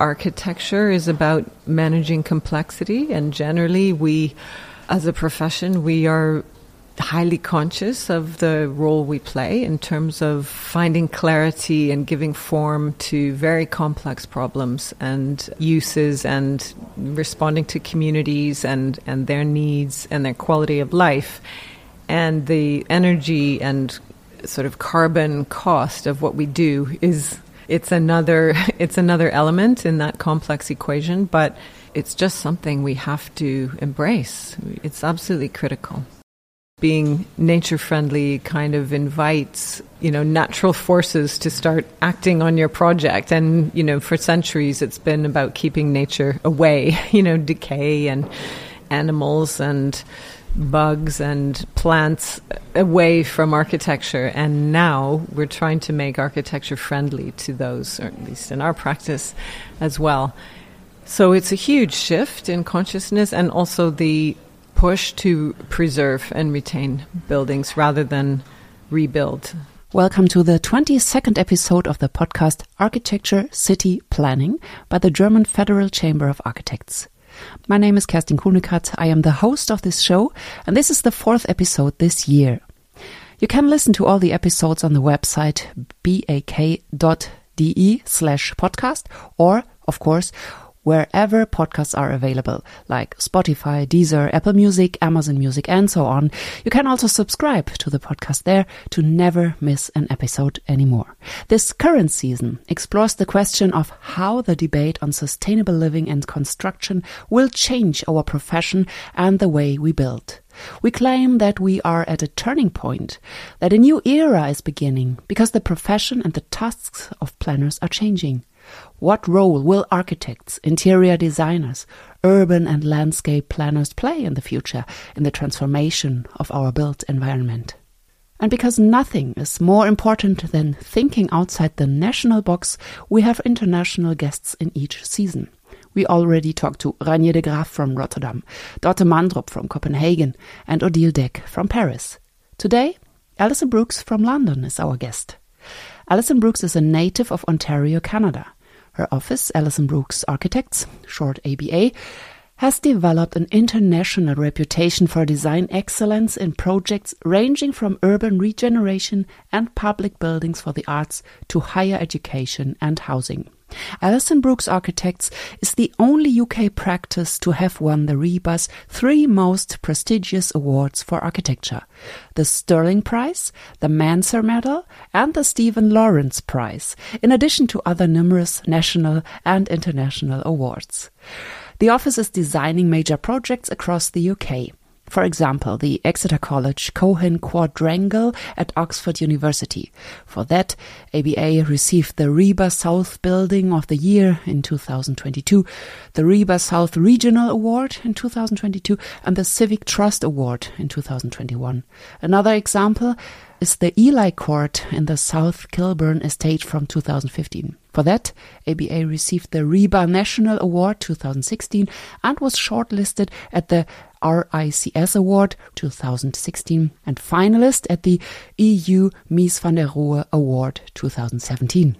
architecture is about managing complexity, and generally, we, as a profession, we are highly conscious of the role we play in terms of finding clarity and giving form to very complex problems and uses and responding to communities and, and their needs and their quality of life. And the energy and sort of carbon cost of what we do is it's another it's another element in that complex equation, but it's just something we have to embrace. It's absolutely critical being nature friendly kind of invites you know natural forces to start acting on your project and you know for centuries it's been about keeping nature away you know decay and animals and bugs and plants away from architecture and now we're trying to make architecture friendly to those or at least in our practice as well so it's a huge shift in consciousness and also the push to preserve and retain buildings rather than rebuild. Welcome to the 22nd episode of the podcast Architecture City Planning by the German Federal Chamber of Architects. My name is Kerstin Kuhnekert. I am the host of this show, and this is the fourth episode this year. You can listen to all the episodes on the website bak.de slash podcast or, of course, wherever podcasts are available, like Spotify, Deezer, Apple Music, Amazon Music, and so on. You can also subscribe to the podcast there to never miss an episode anymore. This current season explores the question of how the debate on sustainable living and construction will change our profession and the way we build. We claim that we are at a turning point, that a new era is beginning because the profession and the tasks of planners are changing. What role will architects, interior designers, urban and landscape planners play in the future in the transformation of our built environment? And because nothing is more important than thinking outside the national box, we have international guests in each season. We already talked to Reinier de Graaf from Rotterdam, Dorte Mandrup from Copenhagen, and Odile Decq from Paris. Today, Alison Brooks from London is our guest. Alison Brooks is a native of Ontario, Canada. Her office, Alison Brooks Architects, short ABA, has developed an international reputation for design excellence in projects ranging from urban regeneration and public buildings for the arts to higher education and housing. Alison Brooks Architects is the only UK practice to have won the RIBA's three most prestigious awards for architecture the Stirling Prize, the Manser Medal, and the Stephen Lawrence Prize, in addition to other numerous national and international awards. The office is designing major projects across the UK. For example, the Exeter College Cohen Quadrangle at Oxford University. For that, ABA received the RIBA South Building of the Year in 2022, the RIBA South Regional Award in 2022, and the Civic Trust Award in 2021. Another example is the Ely Court in the South Kilburn estate from 2015. For that, ABA received the RIBA National Award 2016 and was shortlisted at the RICS Award 2016 and finalist at the EU Mies van der Rohe Award 2017.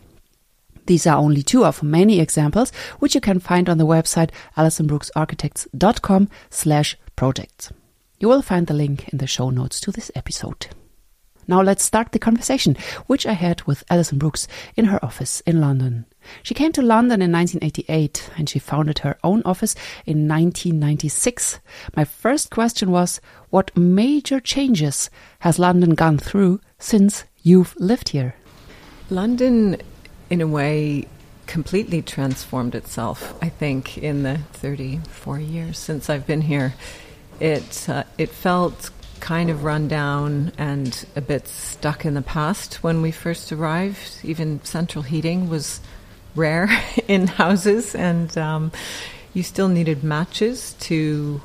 These are only two of many examples, which you can find on the website alisonbrooksarchitects.com slash projects. You will find the link in the show notes to this episode. Now let's start the conversation, which I had with Alison Brooks in her office in London. She came to London in 1988 and she founded her own office in 1996. My first question was, what major changes has London gone through since you've lived here? London, in a way, completely transformed itself, I think, in the 34 years since I've been here. It, uh, it felt kind of run down and a bit stuck in the past when we first arrived. Even central heating was rare in houses, and um, you still needed matches to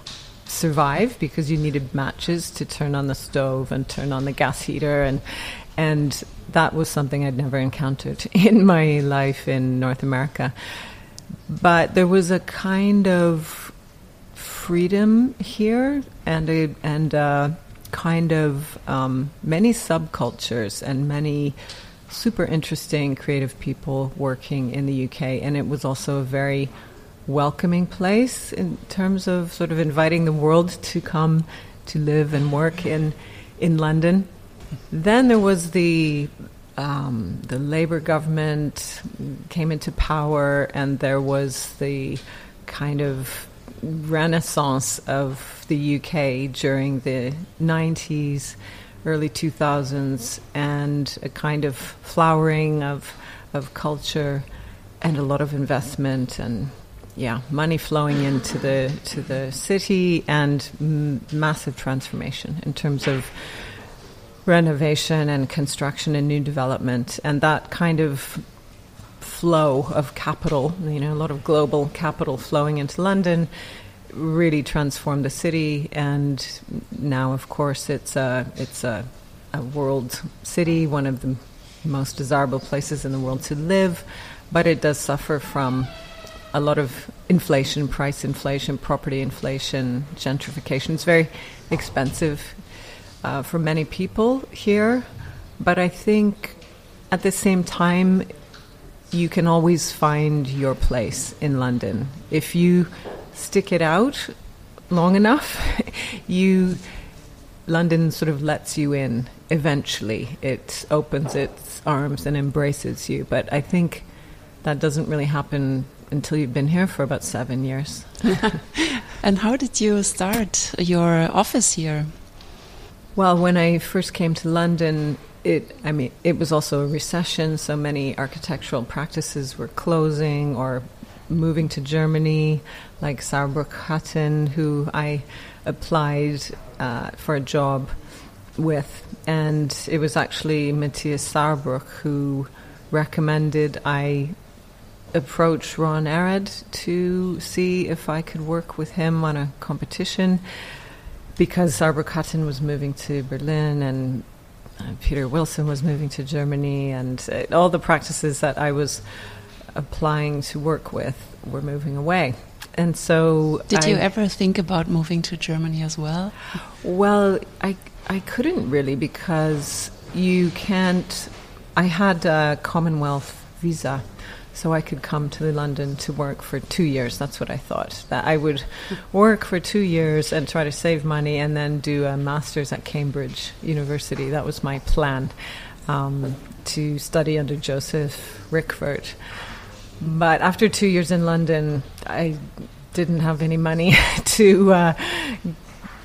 survive because you needed matches to turn on the stove and turn on the gas heater and and that was something I'd never encountered in my life in North America. But there was a kind of freedom here and a and a kind of um, many subcultures and many super interesting creative people working in the UK, and it was also a very welcoming place in terms of sort of inviting the world to come to live and work in in London. Then there was the um, the Labour government came into power, and there was the kind of renaissance of the UK during the 90s, early 2000s, and a kind of flowering of of culture and a lot of investment and yeah, money flowing into the to the city and m- massive transformation in terms of renovation and construction and new development, and that kind of flow of capital, you know, a lot of global capital flowing into London really transformed the city. And now of course it's a it's a, a world city one of the most desirable places in the world to live. But it does suffer from a lot of inflation, price inflation, property inflation, gentrification. It's very expensive uh, for many people here, but I think at the same time, you can always find your place in London. If you stick it out long enough, you London sort of lets you in eventually. It opens its arms and embraces you. But I think that doesn't really happen until you've been here for about seven years. and how did you start your office here? Well, when I first came to London, it I mean it was also a recession, so many architectural practices were closing or moving to Germany, like Sauerbruch-Hutton, who I applied uh, for a job with, and it was actually Matthias Sauerbruch who recommended I approach Ron Arad to see if I could work with him on a competition because Sauerbruch-Hutton was moving to Berlin and Peter Wilson was moving to Germany, and uh, all the practices that I was applying to work with were moving away. And so, did I, you ever think about moving to Germany as well? Well, I I couldn't really because you can't. I had a Commonwealth visa, so I could come to London to work for two years. That's what I thought. That I would work for two years and try to save money and then do a master's at Cambridge University. That was my plan um, to study under Joseph Rykwert. But after two years in London, I didn't have any money to uh,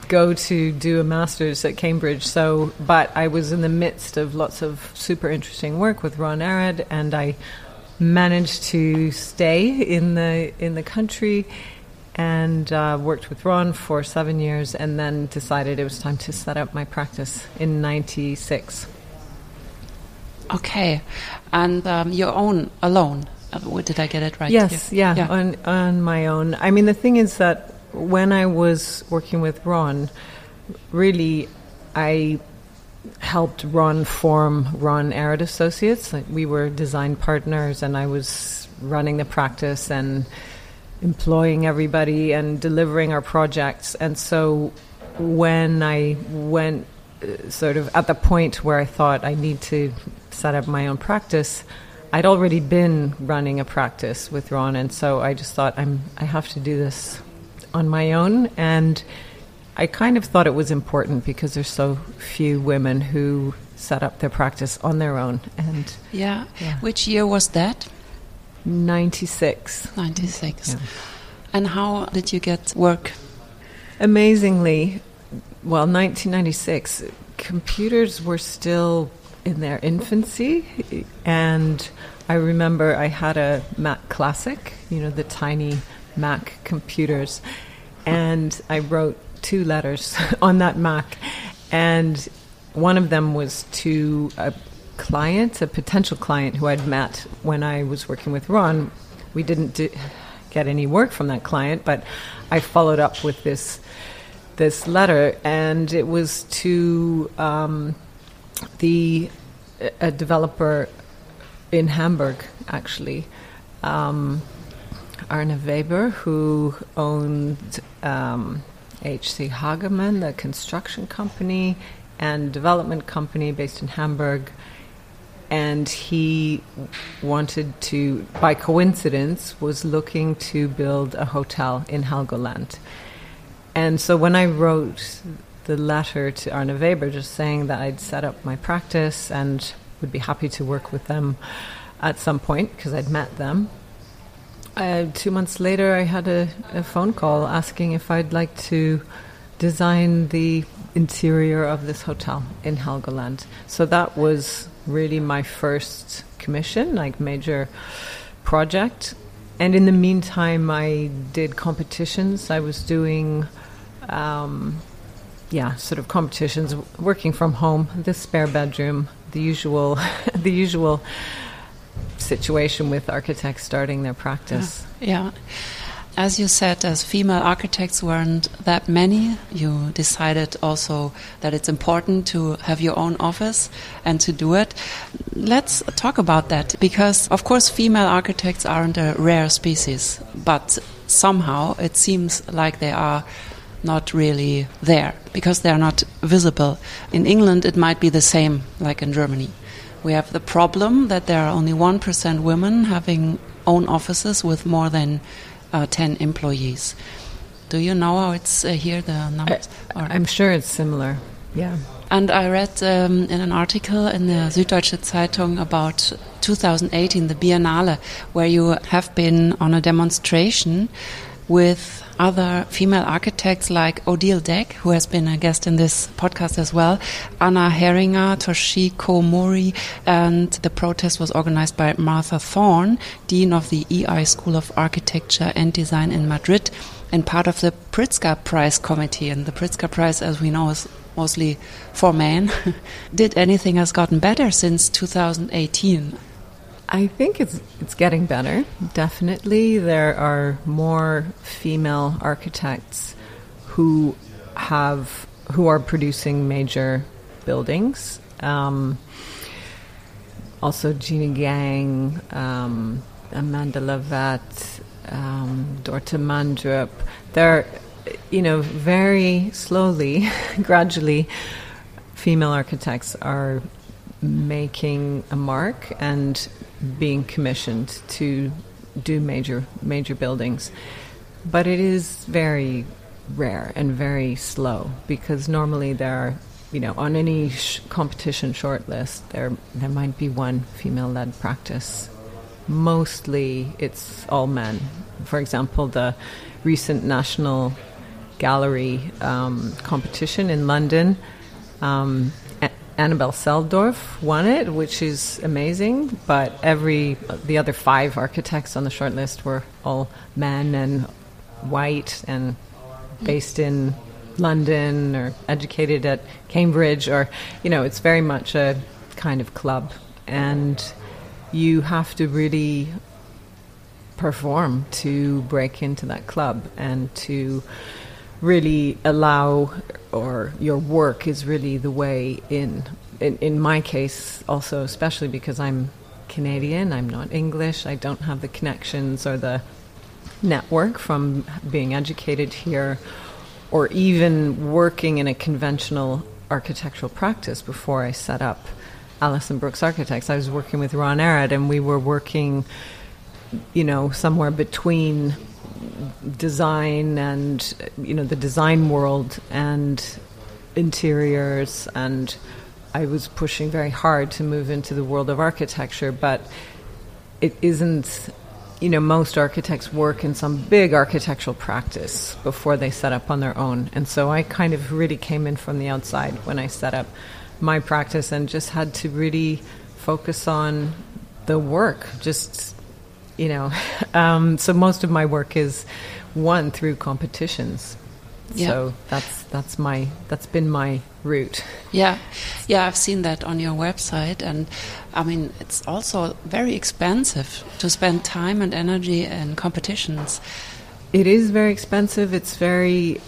go to do a master's at Cambridge. So, but I was in the midst of lots of super interesting work with Ron Arad, and I managed to stay in the in the country and uh, worked with Ron for seven years, and then decided it was time to set up my practice in '96. Okay, and um, your own alone. Uh, did I get it right? Yes, yeah, yeah, on on my own. I mean, the thing is that when I was working with Ron, really, I helped Ron form Ron Arad Associates. We were design partners, and I was running the practice and employing everybody and delivering our projects. And so when I went uh, sort of at the point where I thought I need to set up my own practice, I'd already been running a practice with Ron, and so I just thought I'm I have to do this on my own and I kind of thought it was important because there's so few women who set up their practice on their own. And yeah, yeah. which year was that? Ninety six. Ninety six. Yeah. And how did you get work? Amazingly, well, 1996, computers were still in their infancy, and I remember I had a Mac Classic, you know, the tiny Mac computers, and I wrote two letters on that Mac, and one of them was to a client, a potential client who I'd met when I was working with Ron. We didn't do, get any work from that client, but I followed up with this this letter, and it was to um, the a developer in Hamburg, actually. Um, Arne Weber, who owned um, H.C. Hagemann, the construction company and development company based in Hamburg. and he wanted to, by coincidence, was looking to build a hotel in Helgoland. And so when I wrote the letter to Arne Weber, just saying that I'd set up my practice and would be happy to work with them at some point because I'd met them. Uh, two months later, I had a, a phone call asking if I'd like to design the interior of this hotel in Helgoland. So that was really my first commission, like major project. And in the meantime, I did competitions. I was doing, um, yeah, sort of competitions, working from home, the spare bedroom, the usual, the usual situation with architects starting their practice. yeah. yeah as you said, as female architects weren't that many, you decided also that it's important to have your own office and to do it. Let's talk about that because, of course, female architects aren't a rare species, but somehow it seems like they are not really there because they are not visible. In England, it might be the same like in Germany. We have the problem that there are only 1% women having own offices with more than uh, 10 employees. Do you know how it's uh, here, the numbers? I, am sure it's similar, yeah. And I read um, in an article in the Süddeutsche Zeitung about 2018, the Biennale, where you have been on a demonstration with other female architects like Odile Decq, who has been a guest in this podcast as well, Anna Heringer, Toshiko Mori, and the protest was organized by Martha Thorne, Dean of the IE School of Architecture and Design in Madrid, and part of the Pritzker Prize Committee. And the Pritzker Prize, as we know, is mostly for men. Did anything has gotten better since 2018? I think it's it's getting better. Definitely, there are more female architects who have who are producing major buildings. Um, also, Jeanne Gang, um, Amanda Levete, um, Dorte Mandrup. They're, you know, very slowly, gradually, female architects are making a mark and being commissioned to do major major buildings, but it is very rare and very slow because normally there are you know on any sh- competition shortlist there there might be one female led practice. Mostly it's all men. For example the recent national gallery um, competition in london um, Annabelle Selldorf won it, which is amazing. But every the other five architects on the shortlist were all men and white and based in London or educated at Cambridge, or you know, it's very much a kind of club, and you have to really perform to break into that club and to really allow or your work is really the way in. in. In my case, also, especially because I'm Canadian, I'm not English, I don't have the connections or the network from being educated here or even working in a conventional architectural practice before I set up Alison Brooks Architects. I was working with Ron Arad and we were working, you know, somewhere between design and you know the design world and interiors and I was pushing very hard to move into the world of architecture but it isn't you know most architects work in some big architectural practice before they set up on their own. And so I kind of really came in from the outside when I set up my practice and just had to really focus on the work just you know. Um, so most of my work is won through competitions. Yeah. So that's that's my that's been my route. Yeah, yeah, I've seen that on your website, and I mean it's also very expensive to spend time and energy in competitions. It is very expensive. It's very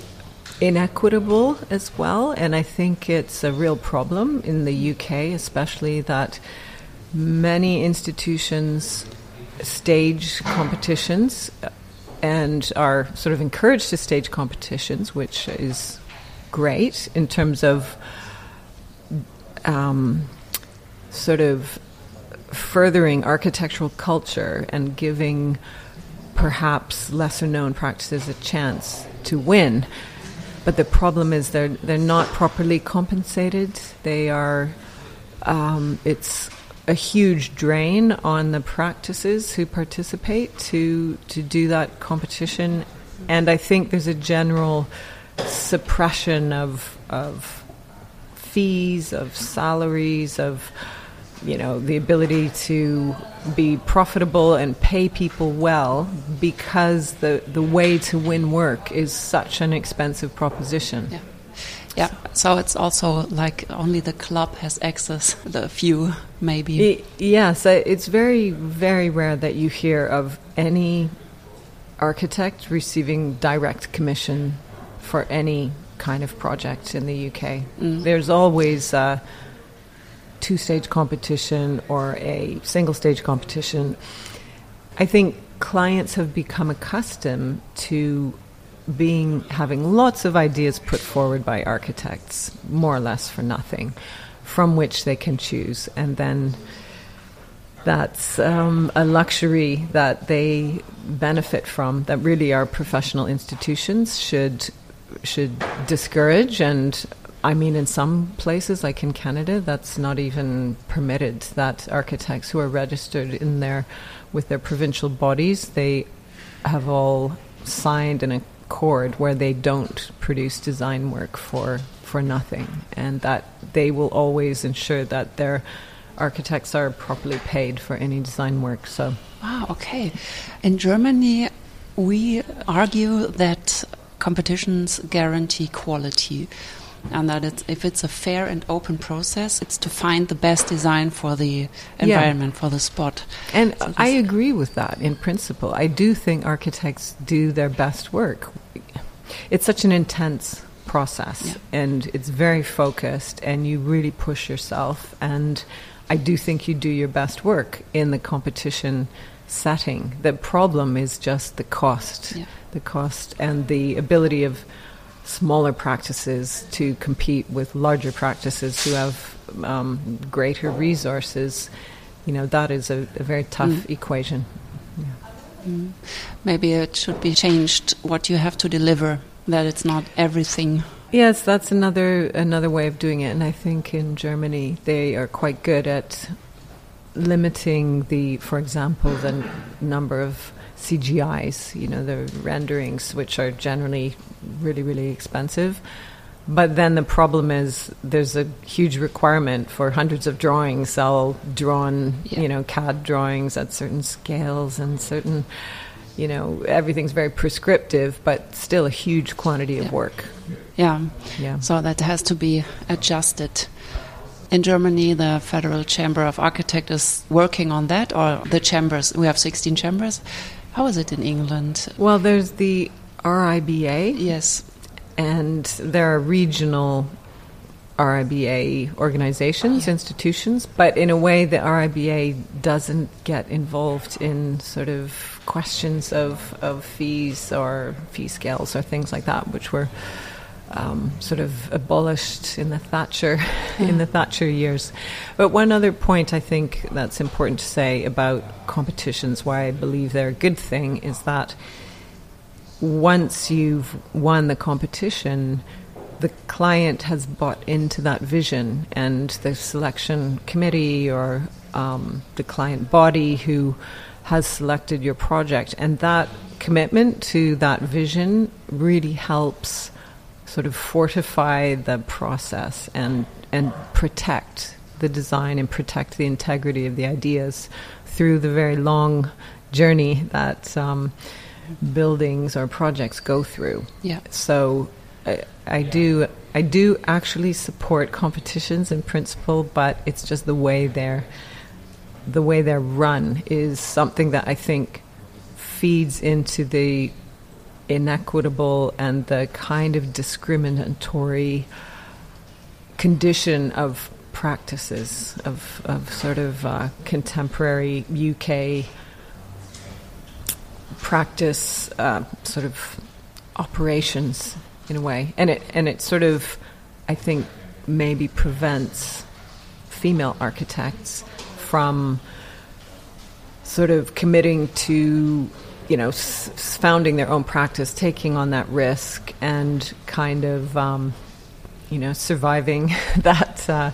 inequitable as well, and I think it's a real problem in the UK, especially that many institutions stage competitions and are sort of encouraged to stage competitions, which is great in terms of um, sort of furthering architectural culture and giving perhaps lesser known practices a chance to win. But the problem is they're they're not properly compensated. They are um, it's a huge drain on the practices who participate to to do that competition, and I think there's a general suppression of of fees, of salaries, of you know the ability to be profitable and pay people well because the the way to win work is such an expensive proposition. Yeah. Yeah, so it's also like only the club has access, the few maybe. It, yes, it's very, very rare that you hear of any architect receiving direct commission for any kind of project in the UK. Mm. There's always a two stage competition or a single stage competition. I think clients have become accustomed to being having lots of ideas put forward by architects, more or less for nothing, from which they can choose, and then that's um, a luxury that they benefit from. That really our professional institutions should should discourage and. I mean, in some places, like in Canada, that's not even permitted. That architects who are registered in there with their provincial bodies, they have all signed an accord where they don't produce design work for for nothing, and that they will always ensure that their architects are properly paid for any design work. So, wow, okay. In Germany, we argue that competitions guarantee quality and that it's, if it's a fair and open process, it's to find the best design for the environment, yeah. for the spot. And so I agree with that in principle. I do think architects do their best work. It's such an intense process yeah. and it's very focused, and you really push yourself. And I do think you do your best work in the competition setting. The problem is just the cost, yeah. the cost and the ability of smaller practices to compete with larger practices who have um, greater resources, you know, that is a, a very tough mm. equation. Yeah. Mm. Maybe it should be changed what you have to deliver, that it's not everything. Yes, that's another another way of doing it, and I think in Germany they are quite good at limiting the, for example, the number of CGIs, you know, the renderings, which are generally really, really expensive. But then the problem is there's a huge requirement for hundreds of drawings, all drawn, yeah. you know, CAD drawings at certain scales and certain, you know, everything's very prescriptive, but still a huge quantity of work. Yeah. Yeah. So that has to be adjusted. In Germany, the Federal Chamber of Architects is working on that, or the chambers. We have 16 chambers how is it in England? Well, there's the RIBA. Yes. And there are regional RIBA organizations, yeah. institutions, but in a way, the RIBA doesn't get involved in sort of questions of, of fees or fee scales or things like that, which were um, sort of abolished in the Thatcher yeah. in the Thatcher years. But one other point I think that's important to say about competitions, why I believe they're a good thing, is that once you've won the competition, the client has bought into that vision, and the selection committee or um, the client body who has selected your project, and that commitment to that vision really helps sort of fortify the process and and protect the design and protect the integrity of the ideas through the very long journey that um, buildings or projects go through. Yeah. So I, I, do I do actually support competitions in principle, but it's just the way they're the way they're run is something that I think feeds into the inequitable and the kind of discriminatory condition of practices of, of sort of uh, contemporary UK practice uh, sort of operations in a way. And it and it sort of I think maybe prevents female architects from sort of committing to you know s- founding their own practice, taking on that risk, and kind of um, you know surviving that uh,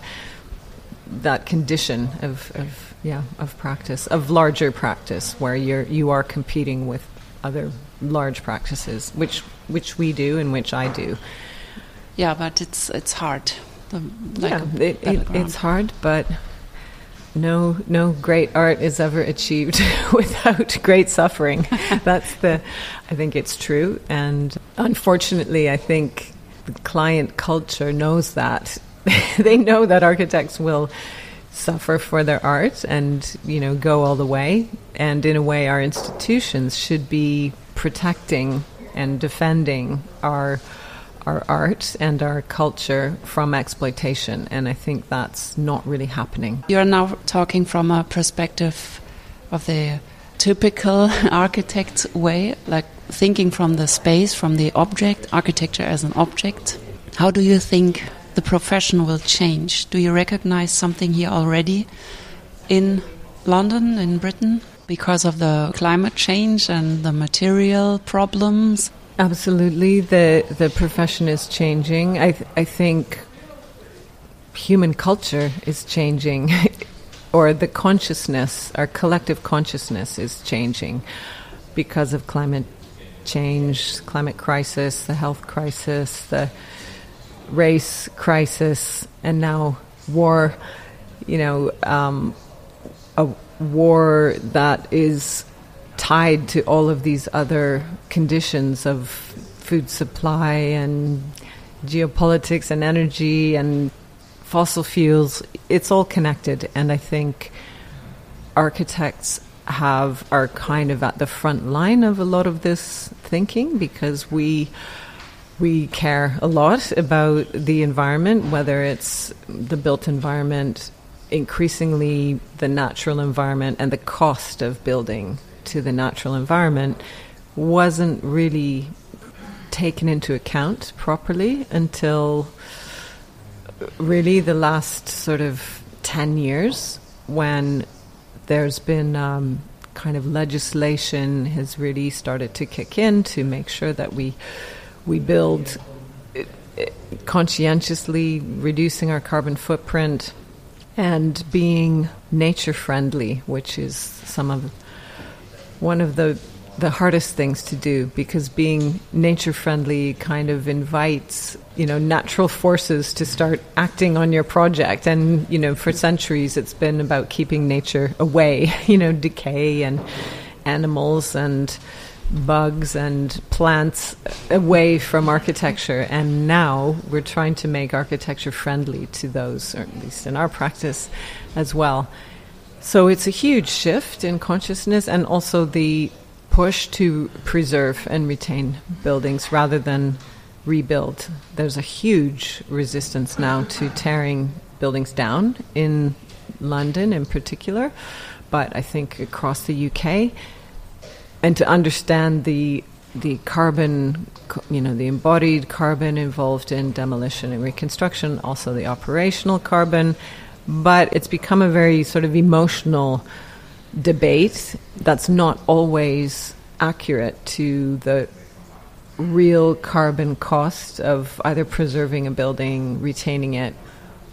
that condition of, of yeah of practice of larger practice where you're you are competing with other large practices, which which we do and which I do. Yeah, but it's it's hard. The, like yeah, it, it, it's hard, but no no great art is ever achieved without great suffering. That's the I think it's true, and unfortunately, I think the client culture knows that. they know that architects will suffer for their art and you know go all the way and in a way our institutions should be protecting and defending our our art and our culture from exploitation and i think that's not really happening you're now talking from a perspective of the typical architect way like thinking from the space from the object architecture as an object how do you think the profession will change. Do you recognize something here already in London, in Britain, because of the climate change and the material problems? Absolutely, the the profession is changing. I th I think human culture is changing, or the consciousness, our collective consciousness is changing because of climate change, climate crisis, the health crisis, the race crisis and now war, you know, um, a war that is tied to all of these other conditions of food supply and geopolitics and energy and fossil fuels. It's all connected, and I think architects have are kind of at the front line of a lot of this thinking because we we care a lot about the environment, whether it's the built environment, increasingly the natural environment, and the cost of building to the natural environment wasn't really taken into account properly until really the last sort of 10 years when there's been um, kind of legislation has really started to kick in to make sure that we we build conscientiously reducing our carbon footprint and being nature friendly, which is some of one of the the hardest things to do because being nature friendly kind of invites you know natural forces to start acting on your project and you know for centuries it's been about keeping nature away you know decay and animals and bugs and plants away from architecture. And now we're trying to make architecture friendly to those, or at least in our practice as well. So it's a huge shift in consciousness and also the push to preserve and retain buildings rather than rebuild. There's a huge resistance now to tearing buildings down in London in particular, but I think across the UK and to understand the the carbon, you know, the embodied carbon involved in demolition and reconstruction, also the operational carbon. But it's become a very sort of emotional debate that's not always accurate to the real carbon cost of either preserving a building, retaining it,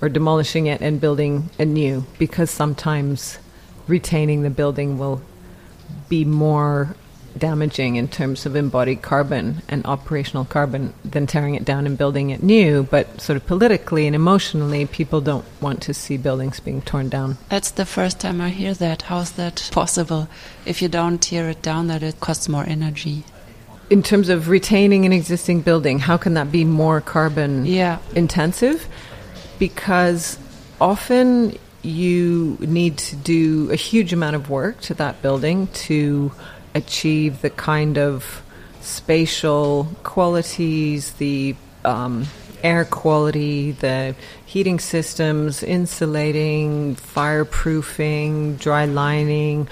or demolishing it and building a new, because sometimes retaining the building will be more damaging in terms of embodied carbon and operational carbon than tearing it down and building it new. But sort of politically and emotionally, people don't want to see buildings being torn down. That's the first time I hear that. How's that possible? If you don't tear it down, that it costs more energy. In terms of retaining an existing building, how can that be more carbon yeah. intensive? Because often you need to do a huge amount of work to that building to achieve the kind of spatial qualities, the um, air quality, the heating systems, insulating, fireproofing, dry lining,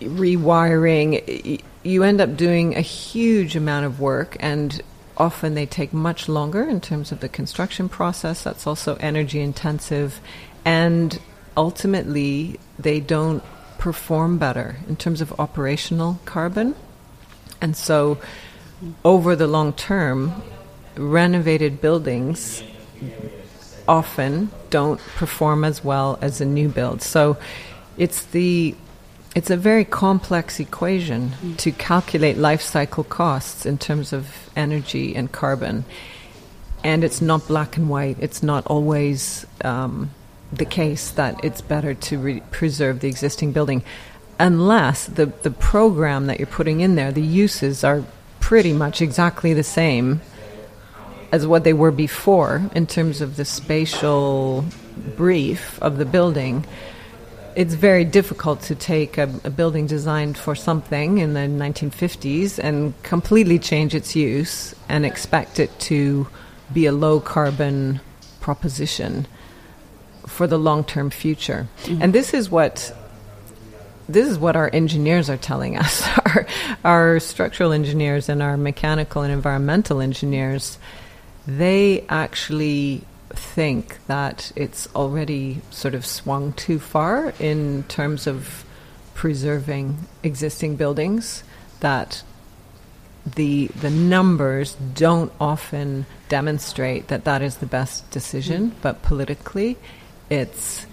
rewiring. You end up doing a huge amount of work, and often they take much longer in terms of the construction process. That's also energy intensive, and ultimately, they don't perform better in terms of operational carbon. And so, over the long term, renovated buildings often don't perform as well as a new build. So, it's the it's a very complex equation to calculate life cycle costs in terms of energy and carbon. And it's not black and white. It's not always um, the case that it's better to re- preserve the existing building unless the, the program that you're putting in there, the uses are pretty much exactly the same as what they were before in terms of the spatial brief of the building. It's very difficult to take a, a building designed for something in the 1950s and completely change its use and expect it to be a low carbon proposition for the long term future. Mm-hmm. And this is what this is what our engineers are telling us. our, our structural engineers and our mechanical and environmental engineers, they actually think that it's already sort of swung too far in terms of preserving existing buildings that the the numbers don't often demonstrate that that is the best decision but politically it's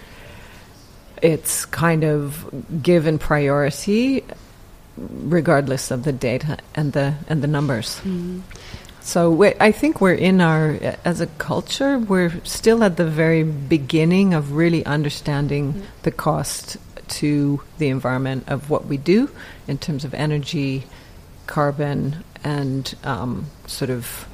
it's kind of given priority regardless of the data and the and the numbers. Mm. So I think we're in our as a culture we're still at the very beginning of really understanding mm. the cost to the environment of what we do in terms of energy, carbon, and um, sort of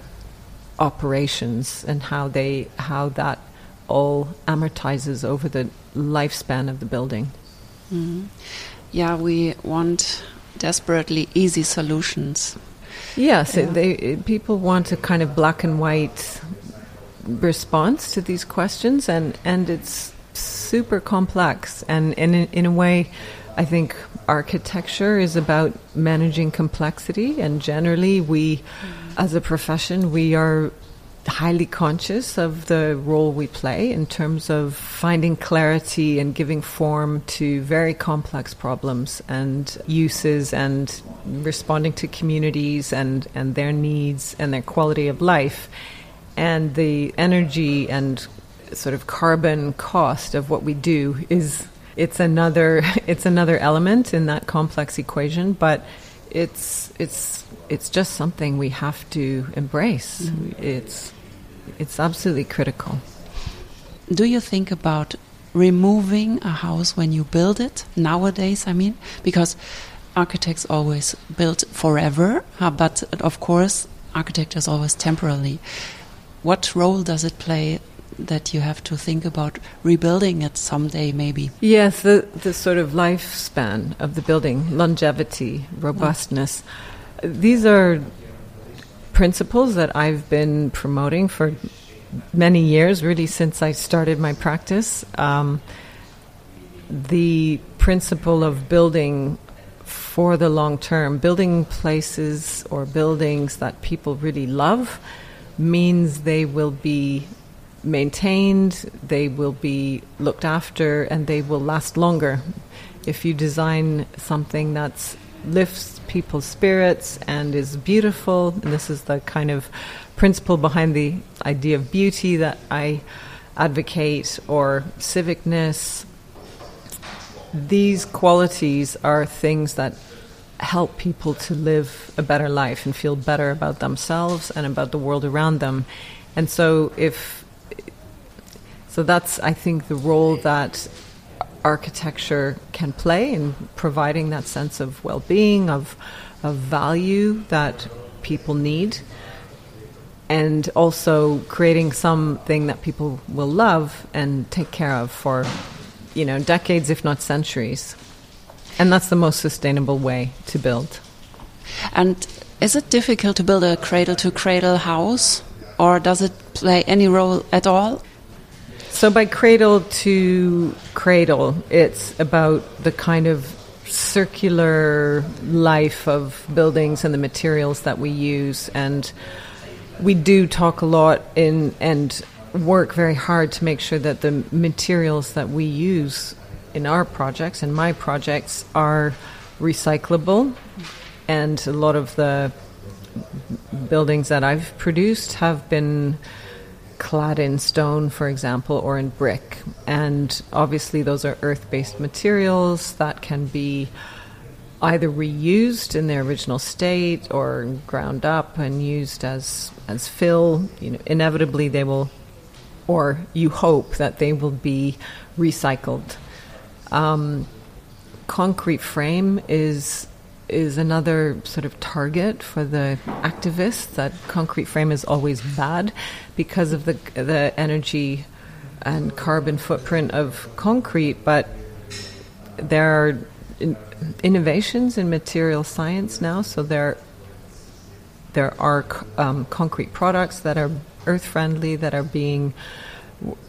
operations and how they how that all amortizes over the lifespan of the building. Mm. Yeah, we want desperately easy solutions. Yes, yeah. they, people want a kind of black and white response to these questions, and, and it's super complex. And, in, in a way, I think architecture is about managing complexity, and generally, we, mm. as a profession, we are highly conscious of the role we play in terms of finding clarity and giving form to very complex problems and uses and responding to communities and, and their needs and their quality of life. And the energy and sort of carbon cost of what we do is it's another it's another element in that complex equation, but it's it's it's just something we have to embrace. Mm-hmm. It's it's absolutely critical. Do you think about removing a house when you build it nowadays? I mean, because architects always build forever, uh, but of course, architecture is always temporarily. What role does it play that you have to think about rebuilding it someday, maybe? Yes, the, the sort of lifespan of the building, longevity, robustness. These are principles that I've been promoting for many years, really since I started my practice. Um, the principle of building for the long term, building places or buildings that people really love, means they will be maintained, they will be looked after, and they will last longer. If you design something that's lifts people's spirits and is beautiful. And this is the kind of principle behind the idea of beauty that I advocate, or civicness. These qualities are things that help people to live a better life and feel better about themselves and about the world around them. And so, if so, that's I think the role that architecture can play in providing that sense of well-being, of of value that people need, and also creating something that people will love and take care of for you know decades, if not centuries. And that's the most sustainable way to build. And is it difficult to build a cradle to cradle house, or does it play any role at all? So, by cradle to cradle, it's about the kind of circular life of buildings and the materials that we use. And we do talk a lot in and work very hard to make sure that the materials that we use in our projects and my projects are recyclable, and a lot of the buildings that I've produced have been clad in stone, for example, or in brick. And obviously, those are earth based materials that can be either reused in their original state or ground up and used as, as fill. You know, inevitably, they will, or you hope that they will be recycled. Um, concrete frame is is another sort of target for the activists. That concrete frame is always bad because of the the energy and carbon footprint of concrete, but there are in, innovations in material science now. So there there are um, concrete products that are earth friendly that are being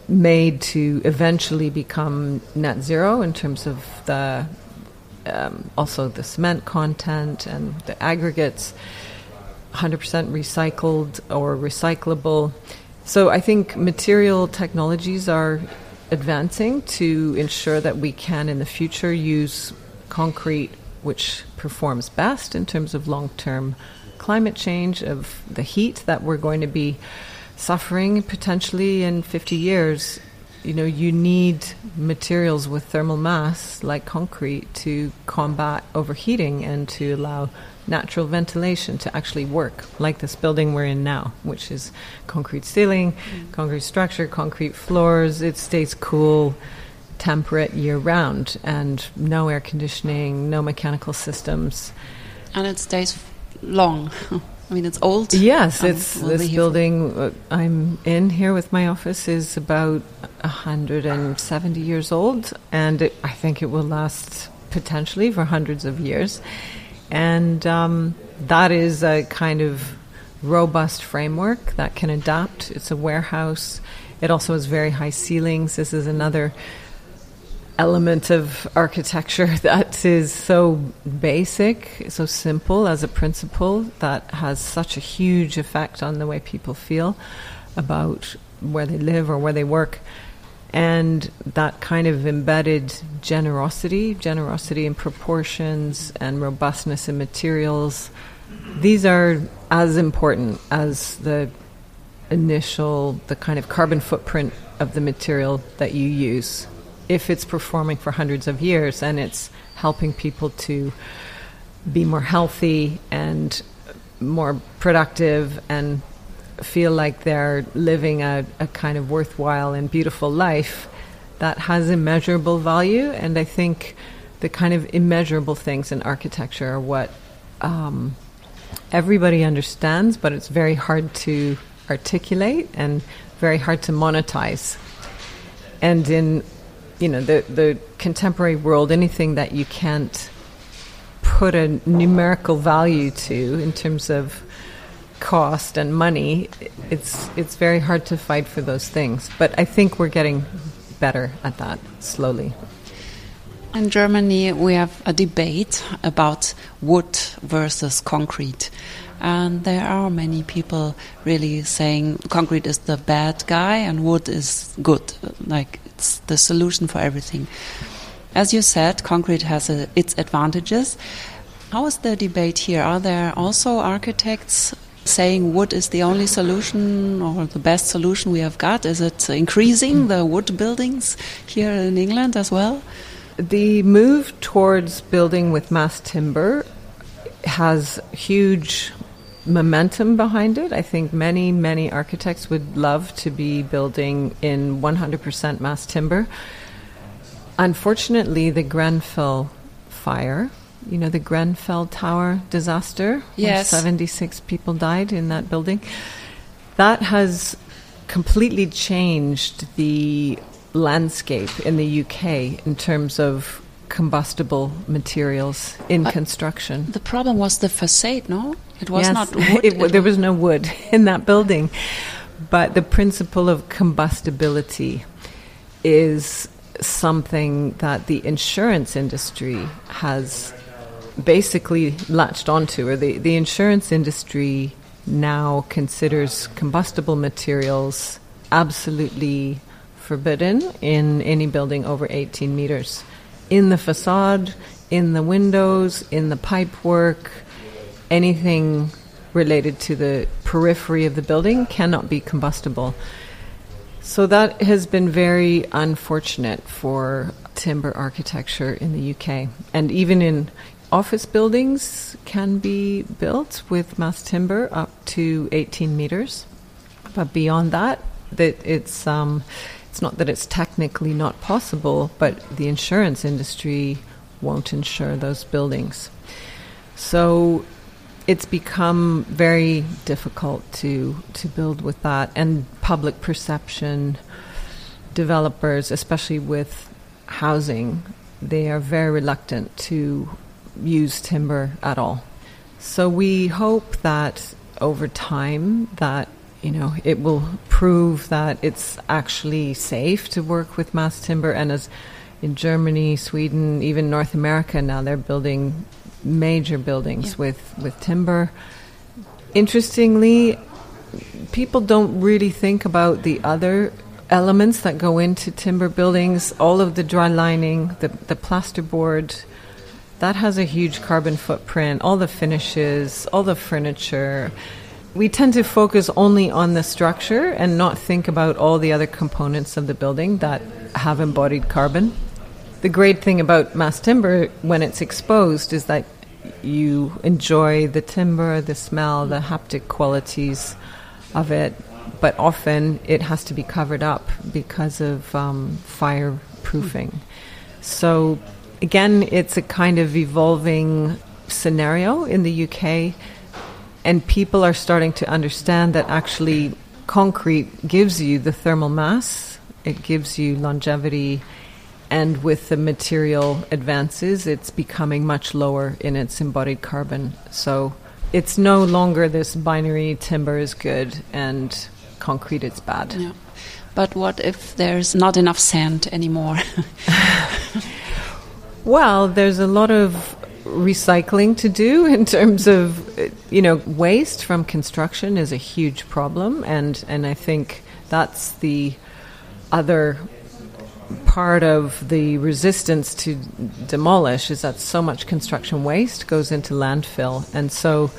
made to eventually become net zero in terms of the um, also the cement content and the aggregates, 100% recycled or recyclable. So I think material technologies are advancing to ensure that we can in the future use concrete which performs best in terms of long-term climate change of the heat that we're going to be suffering potentially in 50 years you know, you need materials with thermal mass like concrete to combat overheating and to allow natural ventilation to actually work, like this building we're in now, which is concrete ceiling, mm. concrete structure, concrete floors. It stays cool, temperate year round, and no air conditioning, no mechanical systems. And it stays long. I mean, it's old. Yes, um, it's this building uh, I'm in here with my office is about 170 years old, and it, I think it will last potentially for hundreds of years. And um, that is a kind of robust framework that can adapt. It's a warehouse. It also has very high ceilings. This is another element of architecture that is so basic, so simple as a principle that has such a huge effect on the way people feel about where they live or where they work. And that kind of embedded generosity, generosity in proportions and robustness in materials, these are as important as the initial, the kind of carbon footprint of the material that you use if it's performing for hundreds of years and it's helping people to be more healthy and more productive and feel like they're living a, a kind of worthwhile and beautiful life that has immeasurable value. And I think the kind of immeasurable things in architecture are what um, everybody understands, but it's very hard to articulate and very hard to monetize. And in you know the the contemporary world, anything that you can't put a numerical value to in terms of cost and money, it's it's very hard to fight for those things. But I think we're getting better at that slowly. In Germany, we have a debate about wood versus concrete. And there are many people really saying concrete is the bad guy and wood is good. Like it's the solution for everything. As you said, concrete has a, its advantages. How is the debate here? Are there also architects saying wood is the only solution or the best solution we have got? Is it increasing the wood buildings here in England as well? The move towards building with mass timber has huge momentum behind it. I think many, many architects would love to be building in 100% mass timber. Unfortunately, the Grenfell fire, you know, the Grenfell Tower disaster, yes. 76 people died in that building, that has completely changed the landscape in the UK in terms of combustible materials in uh, construction. The problem was the facade, no? It was yes, not wood. It, it there was no wood in that building. But the principle of combustibility is something that the insurance industry has basically latched onto, or the, the insurance industry now considers combustible materials absolutely forbidden in any building over 18 meters in the facade, in the windows, in the pipe work, anything related to the periphery of the building cannot be combustible. So that has been very unfortunate for timber architecture in the UK. And even in office buildings can be built with mass timber up to 18 meters. But beyond that, that it's um, it's not that it's technically not possible, but the insurance industry won't insure those buildings. So it's become very difficult to to build with that and public perception developers especially with housing they are very reluctant to use timber at all so we hope that over time that you know it will prove that it's actually safe to work with mass timber and as in Germany, Sweden, even North America now they're building major buildings yeah. with, with timber. Interestingly, people don't really think about the other elements that go into timber buildings, all of the dry lining, the, the plasterboard, that has a huge carbon footprint, all the finishes, all the furniture. We tend to focus only on the structure and not think about all the other components of the building that have embodied carbon. The great thing about mass timber when it's exposed is that you enjoy the timber, the smell, the haptic qualities of it, but often it has to be covered up because of um, fireproofing. So, again, it's a kind of evolving scenario in the UK, and people are starting to understand that actually concrete gives you the thermal mass, it gives you longevity and with the material advances, it's becoming much lower in its embodied carbon. So it's no longer this binary timber is good and concrete is bad. Yeah. But what if there's not enough sand anymore? well, there's a lot of recycling to do in terms of you know waste from construction is a huge problem and and I think that's the other part of the resistance to demolish is that so much construction waste goes into landfill, and so,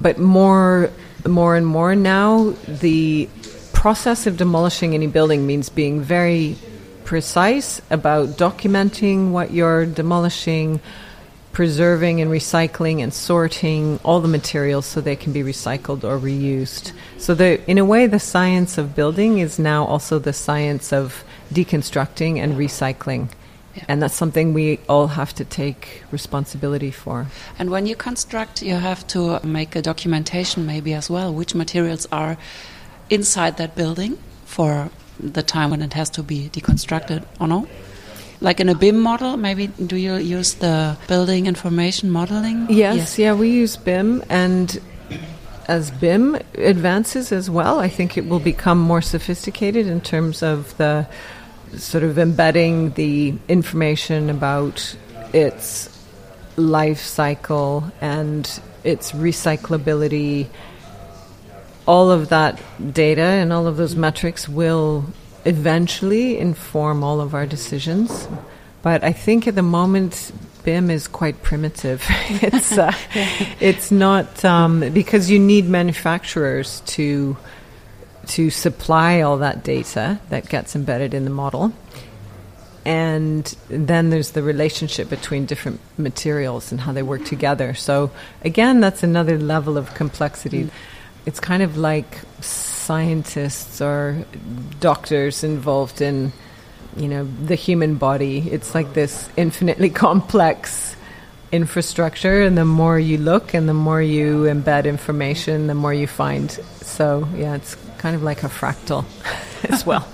but more, more and more now, the process of demolishing any building means being very precise about documenting what you're demolishing, preserving and recycling and sorting all the materials so they can be recycled or reused. So, the, in a way, the science of building is now also the science of deconstructing and recycling. Yeah. And that's something we all have to take responsibility for. And when you construct, you have to make a documentation maybe as well, which materials are inside that building for the time when it has to be deconstructed or no? Like in a BIM model, maybe do you use the building information modeling? Yes, yes. yeah, we use BIM and as BIM advances as well, I think it will become more sophisticated in terms of the sort of embedding the information about its life cycle and its recyclability. All of that data and all of those metrics will eventually inform all of our decisions. But I think at the moment, BIM is quite primitive. it's uh, it's not um, because you need manufacturers to to supply all that data that gets embedded in the model. And then there's the relationship between different materials and how they work together. So, again, that's another level of complexity. Mm. It's kind of like scientists or doctors involved in, you know, the human body. It's like this infinitely complex infrastructure, and the more you look and the more you embed information, the more you find. So, yeah, it's kind of like a fractal as well.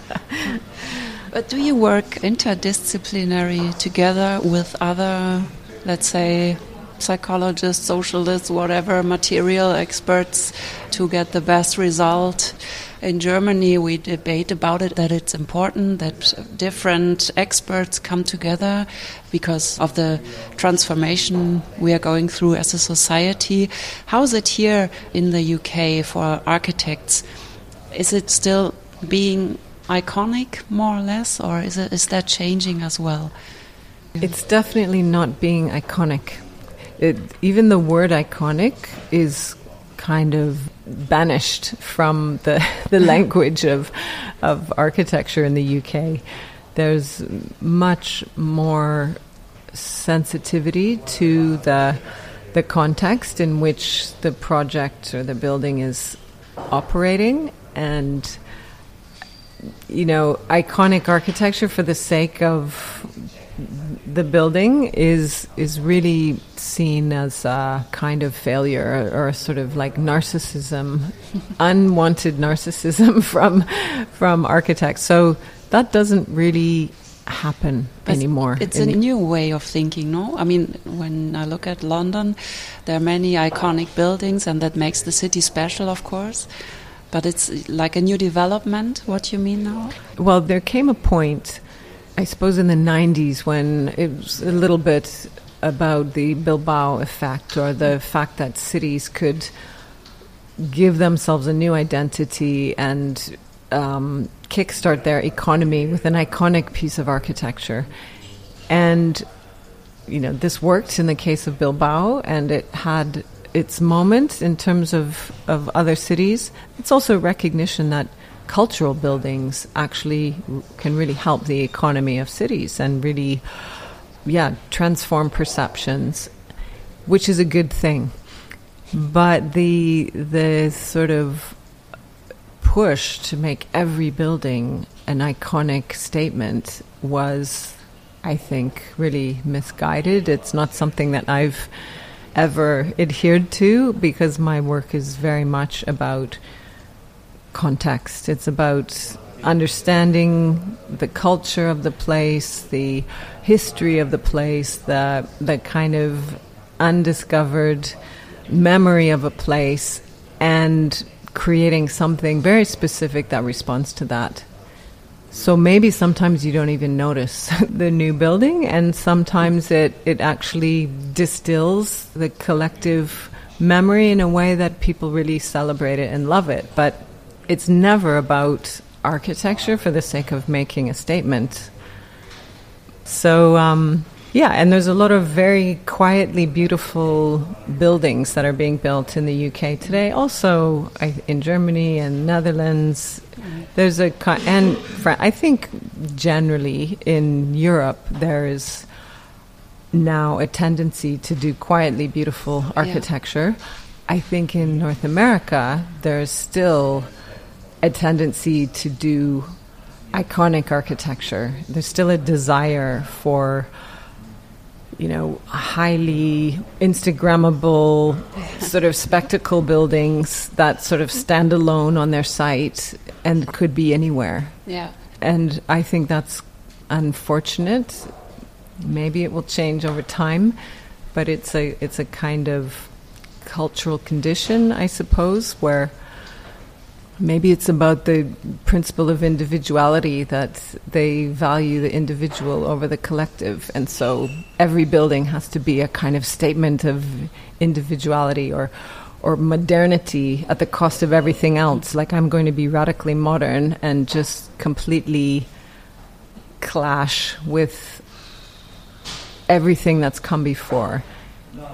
but do you work interdisciplinary together with other, let's say, psychologists, socialists, whatever, material experts to get the best result? In Germany, we debate about it that it's important that different experts come together because of the transformation we are going through as a society. How is it here in the UK for architects? is it still being iconic more or less, or is it is that changing as well? It's definitely not being iconic. It, even the word iconic is kind of banished from the, the language of, of architecture in the UK. There's much more sensitivity to the the context in which the project or the building is operating and you know iconic architecture for the sake of the building is is really seen as a kind of failure or, or a sort of like narcissism unwanted narcissism from from architects so that doesn't really happen but anymore. It's a new way of thinking, no? I mean, when I look at London, there are many iconic buildings, and that makes the city special, of course. But it's like a new development. What you mean now? Well, there came a point, I suppose, in the 90s when it was a little bit about the Bilbao effect or the fact that cities could give themselves a new identity and um, kickstart their economy with an iconic piece of architecture. And, you know, this worked in the case of Bilbao and it had its moment in terms of, of other cities. It's also recognition that cultural buildings actually can really help the economy of cities and really, yeah, transform perceptions, which is a good thing. But the the sort of push to make every building an iconic statement was, I think, really misguided. It's not something that I've ever adhered to because my work is very much about context. It's about understanding the culture of the place, the history of the place, the the kind of undiscovered memory of a place and creating something very specific that responds to that. So maybe sometimes you don't even notice the new building, and sometimes it, it actually distills the collective memory in a way that people really celebrate it and love it. But it's never about architecture for the sake of making a statement. So, um, yeah, and there's a lot of very quietly beautiful buildings that are being built in the UK today. Also in Germany and Netherlands, there's a and I think generally in Europe there is now a tendency to do quietly beautiful architecture. Yeah. I think in North America there's still a tendency to do iconic architecture. There's still a desire for you know, highly Instagrammable sort of spectacle buildings that sort of stand alone on their site and could be anywhere. Yeah. And I think that's unfortunate. Maybe it will change over time, but it's a it's a kind of cultural condition, I suppose, where Maybe it's about the principle of individuality that they value the individual over the collective. And so every building has to be a kind of statement of individuality or, or modernity at the cost of everything else. Like I'm going to be radically modern and just completely clash with everything that's come before.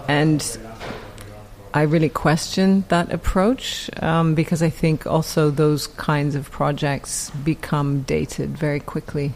And I really question that approach um, because I think also those kinds of projects become dated very quickly.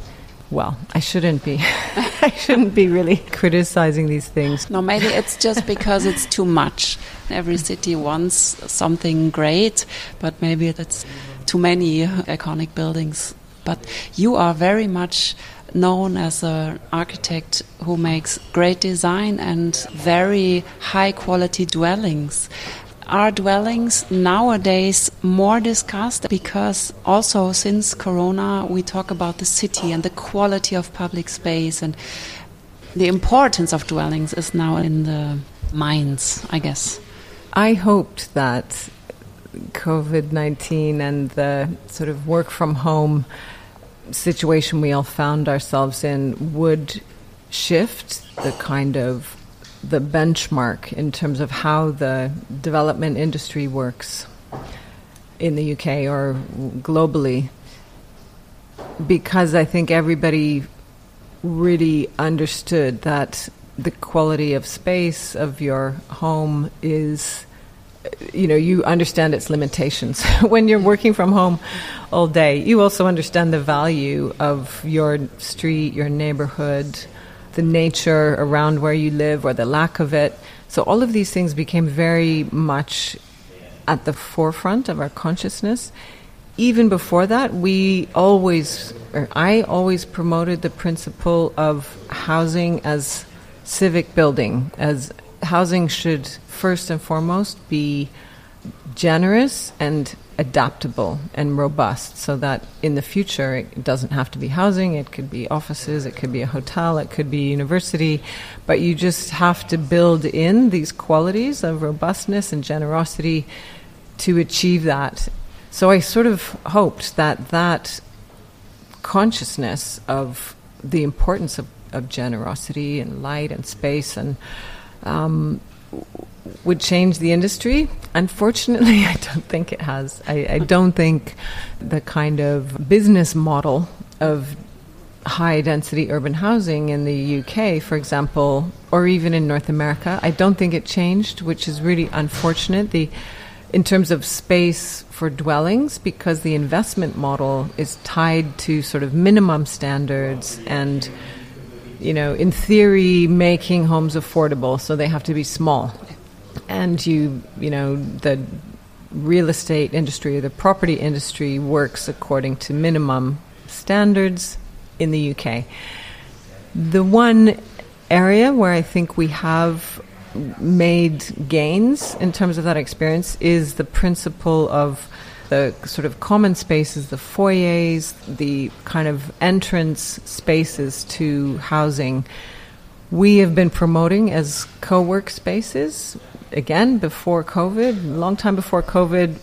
Well, I shouldn't be. I shouldn't be really criticizing these things. No, maybe it's just because it's too much. Every city wants something great, but maybe that's too many iconic buildings. But you are very much known as an architect who makes great design and very high quality dwellings. Are dwellings nowadays more discussed because also since Corona we talk about the city and the quality of public space and the importance of dwellings is now in the minds, I guess. I hoped that COVID 19 and the sort of work from home situation we all found ourselves in would shift the kind of the benchmark in terms of how the development industry works in the UK or globally. Because I think everybody really understood that the quality of space of your home is you know you understand its limitations. When you're working from home all day you also understand the value of your street your neighborhood the nature around where you live or the lack of it. So all of these things became very much at the forefront of our consciousness. Even before that we always or I always promoted the principle of housing as civic building as housing should first and foremost be generous and adaptable and robust so that in the future it doesn't have to be housing, it could be offices, it could be a hotel, it could be a university, but you just have to build in these qualities of robustness and generosity to achieve that. So I sort of hoped that that consciousness of the importance of, of generosity and light and space and um, would change the industry. Unfortunately, I don't think it has. I, I don't think the kind of business model of high density urban housing in the UK, for example, or even in North America, I don't think it changed, which is really unfortunate. The in terms of space for dwellings, because the investment model is tied to sort of minimum standards and you know, in theory, making homes affordable, so they have to be small. And you, you know, the real estate industry or the property industry works according to minimum standards in the UK. The one area where I think we have made gains in terms of that experience is the principle of the sort of common spaces, the foyers, the kind of entrance spaces to housing, we have been promoting as co work spaces. Again, before COVID, a long time before COVID,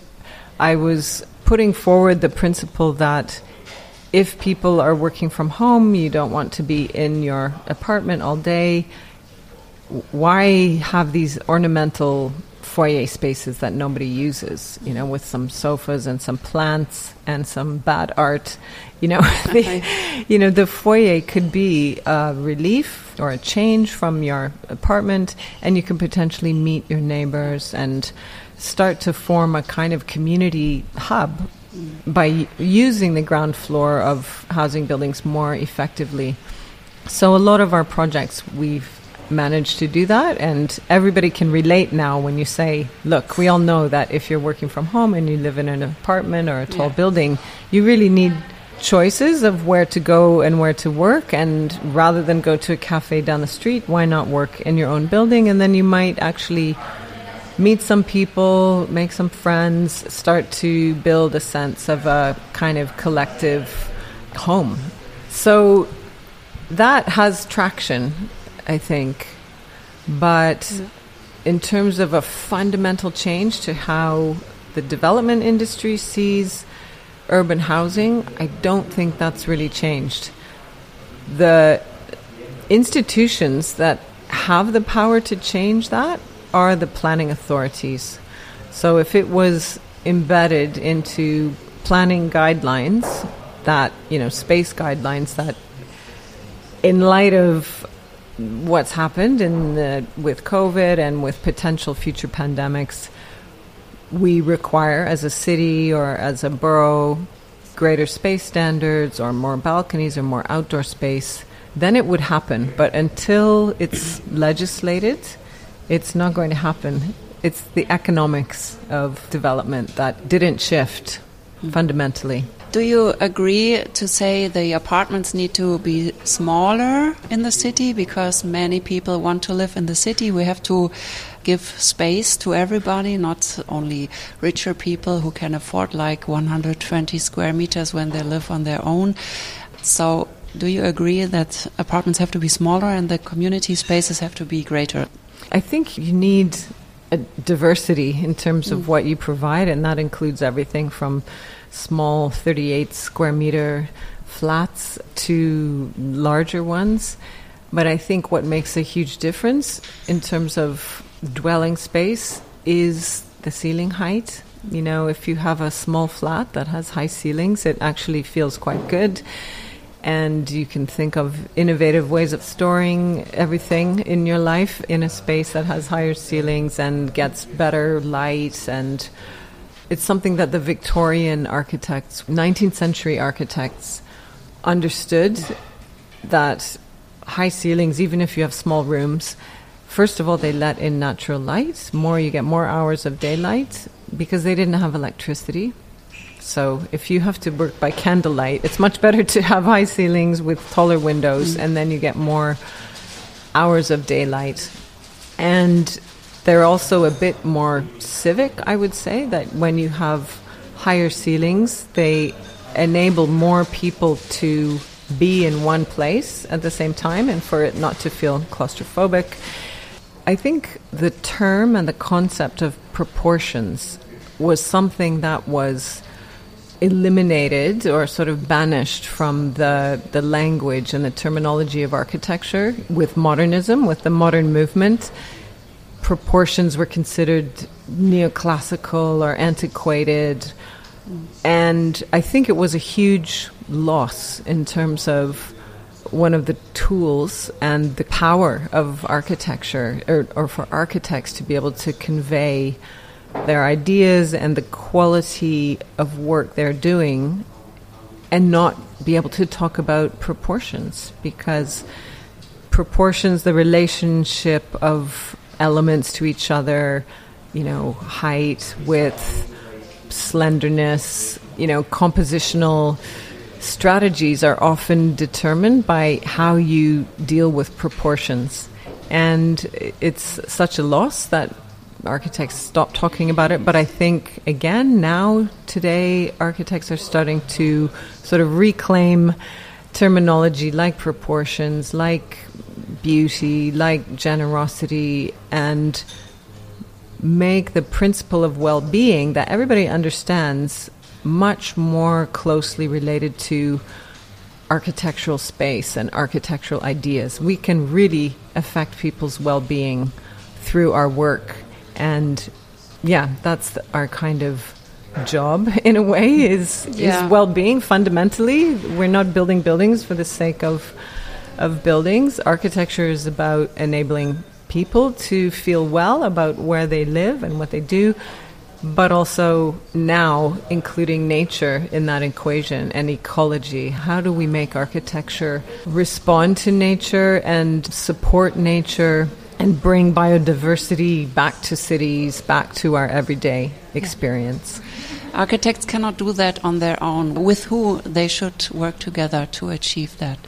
I was putting forward the principle that if people are working from home, you don't want to be in your apartment all day. Why have these ornamental foyer spaces that nobody uses, you know, with some sofas and some plants and some bad art. You know, the, you know, the foyer could be a relief or a change from your apartment, and you can potentially meet your neighbors and start to form a kind of community hub by using the ground floor of housing buildings more effectively. So a lot of our projects we've managed to do that. And everybody can relate now when you say, look, we all know that if you're working from home and you live in an apartment or a tall yeah. building, you really need choices of where to go and where to work. And rather than go to a cafe down the street, why not work in your own building? And then you might actually meet some people, make some friends, start to build a sense of a kind of collective home. So that has traction I think. But mm-hmm. in terms of a fundamental change to how the development industry sees urban housing, I don't think that's really changed. The institutions that have the power to change that are the planning authorities. So if it was embedded into planning guidelines that, you know, space guidelines that in light of what's happened in the, with COVID and with potential future pandemics, we require as a city or as a borough greater space standards or more balconies or more outdoor space, then it would happen. But until it's legislated, it's not going to happen. It's the economics of development that didn't shift fundamentally. Do you agree to say the apartments need to be smaller in the city because many people want to live in the city? We have to give space to everybody, not only richer people who can afford like 120 square meters when they live on their own. So, do you agree that apartments have to be smaller and the community spaces have to be greater? I think you need a diversity in terms of mm. what you provide, and that includes everything from small 38 square meter flats to larger ones. But I think what makes a huge difference in terms of dwelling space is the ceiling height. You know, if you have a small flat that has high ceilings, it actually feels quite good. and you can think of innovative ways of storing everything in your life in a space that has higher ceilings and gets better light and it's something that the Victorian architects 19th century architects understood that high ceilings even if you have small rooms first of all they let in natural light more you get more hours of daylight because they didn't have electricity so if you have to work by candlelight, it's much better to have high ceilings with taller windows, and then you get more hours of daylight. And they're also a bit more civic, I would say, that when you have higher ceilings, they enable more people to be in one place at the same time and for it not to feel claustrophobic. I think the term and the concept of proportions was something that was eliminated or sort of banished from the, the language and the terminology of architecture with modernism, with the modern movement. Proportions were considered neoclassical or antiquated. And I think it was a huge loss in terms of one of the tools and the power of architecture, or, or for architects to be able to convey their ideas and the quality of work they're doing and not be able to talk about proportions because proportions, the relationship of elements to each other, you know, height, width, slenderness, you know, compositional strategies are often determined by how you deal with proportions. And it's such a loss that architects stop talking about it. But I think, again, now, today, architects are starting to sort of reclaim terminology like proportions, like beauty, like generosity, and make the principle of well being that everybody understands much more closely related to architectural space and architectural ideas. We can really affect people's well being through our work and yeah, that's our kind of job in a way is yeah. is well-being fundamentally we're not building buildings for the sake of of buildings architecture is about enabling people to feel well about where they live and what they do but also now including nature in that equation and ecology how do we make architecture respond to nature and support nature and bring biodiversity back to cities, back to our everyday experience. Yeah. Architects cannot do that on their own. With who they should work together to achieve that?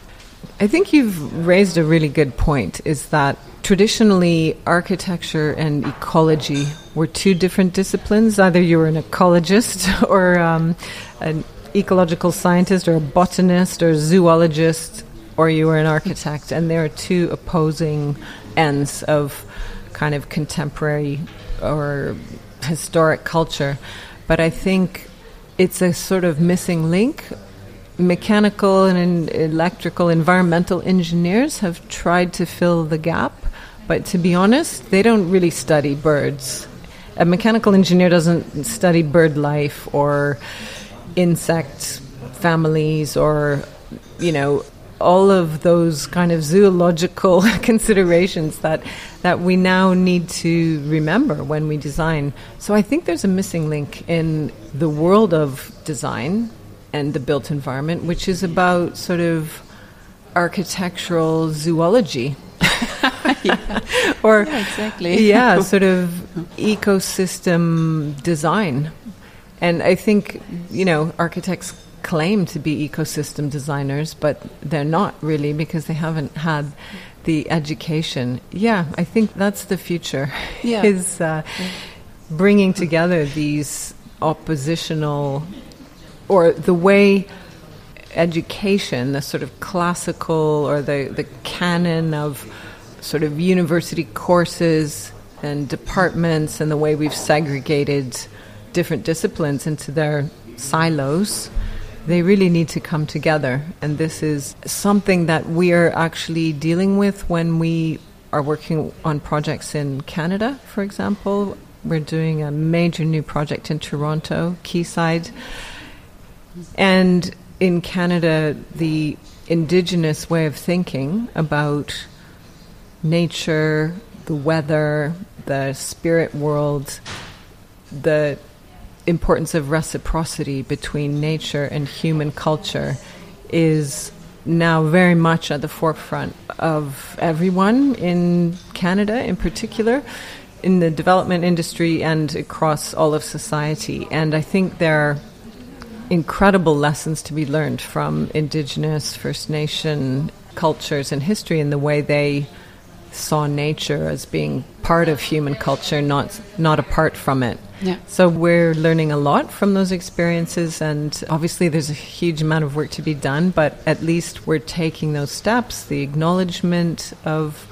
I think you've raised a really good point is that traditionally architecture and ecology were two different disciplines. Either you were an ecologist or um, an ecological scientist or a botanist or a zoologist or you were an architect, and there are two opposing ends of kind of contemporary or historic culture. But I think it's a sort of missing link. Mechanical and electrical environmental engineers have tried to fill the gap, but to be honest, they don't really study birds. A mechanical engineer doesn't study bird life or insect families or, you know, all of those kind of zoological considerations that that we now need to remember when we design. So I think there's a missing link in the world of design and the built environment, which is about sort of architectural zoology. yeah. or yeah, exactly. yeah, sort of ecosystem design. And I think, you know, architects claim to be ecosystem designers, but they're not really because they haven't had the education. Yeah, I think that's the future. Yeah. is uh, bringing together these oppositional, or the way education, the sort of classical or the, the canon of sort of university courses and departments and the way we've segregated different disciplines into their silos they really need to come together. And this is something that we are actually dealing with when we are working on projects in Canada, for example. We're doing a major new project in Toronto, Quayside. And in Canada, the indigenous way of thinking about nature, the weather, the spirit world, the importance of reciprocity between nature and human culture is now very much at the forefront of everyone in Canada, in particular, in the development industry and across all of society. And I think there incredible lessons to be learned from Indigenous, First Nation cultures and history in the way they saw nature as being part of human culture, not not apart from it. Yeah. So we're learning a lot from those experiences, and obviously there's a huge amount of work to be done. But at least we're taking those steps, the acknowledgement of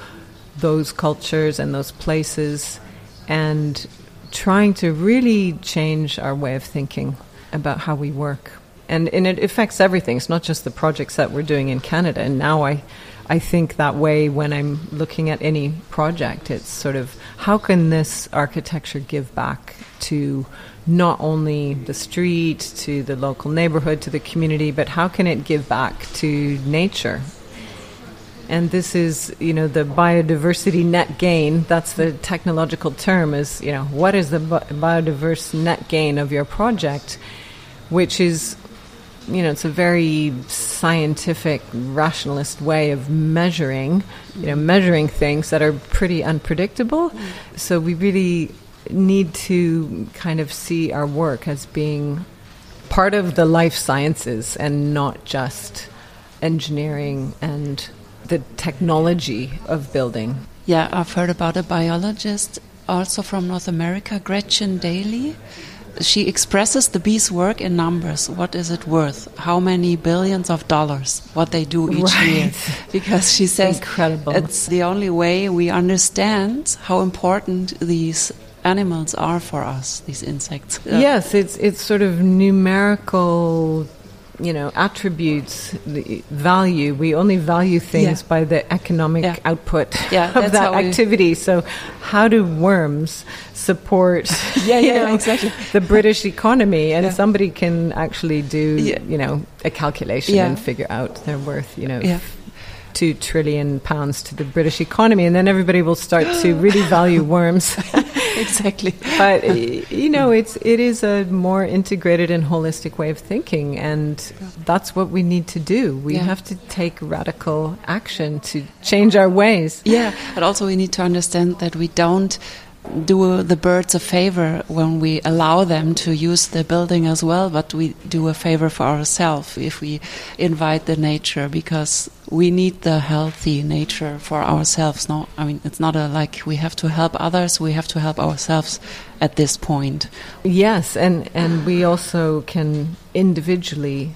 those cultures and those places, and trying to really change our way of thinking about how we work. And, and it affects everything. It's not just the projects that we're doing in Canada. And now I I think that way when I'm looking at any project. It's sort of how can this architecture give back to not only the street, to the local neighborhood, to the community, but how can it give back to nature? And this is, you know, the biodiversity net gain. That's the technological term. Is you know, what is the biodiverse net gain of your project, which is you know, it's a very scientific, rationalist way of measuring, you know, measuring things that are pretty unpredictable. So we really need to kind of see our work as being part of the life sciences and not just engineering and the technology of building. Yeah, I've heard about a biologist also from North America, Gretchen Daily. she expresses the bees' work in numbers. What is it worth? How many billions of dollars? What they do each right. year? Because she says Incredible. it's the only way we understand how important these animals are for us. These insects. Yes, it's it's sort of numerical you know attributes the value we only value things yeah. by the economic yeah. output yeah, of that activity. So how do worms support yeah yeah know, exactly. the british economy? And somebody can actually do you know a calculation and figure out their worth you know two trillion pounds to the British economy, and then everybody will start to really value worms. exactly. But you know, it's it is a more integrated and holistic way of thinking, and that's what we need to do. We yeah. have to take radical action to change our ways. Yeah, but also we need to understand that we don't do the birds a favor when we allow them to use the building as well, but we do a favor for ourselves if we invite the nature because we need the healthy nature for ourselves. No, I mean it's not a like we have to help others; we have to help ourselves at this point. Yes, and and we also can individually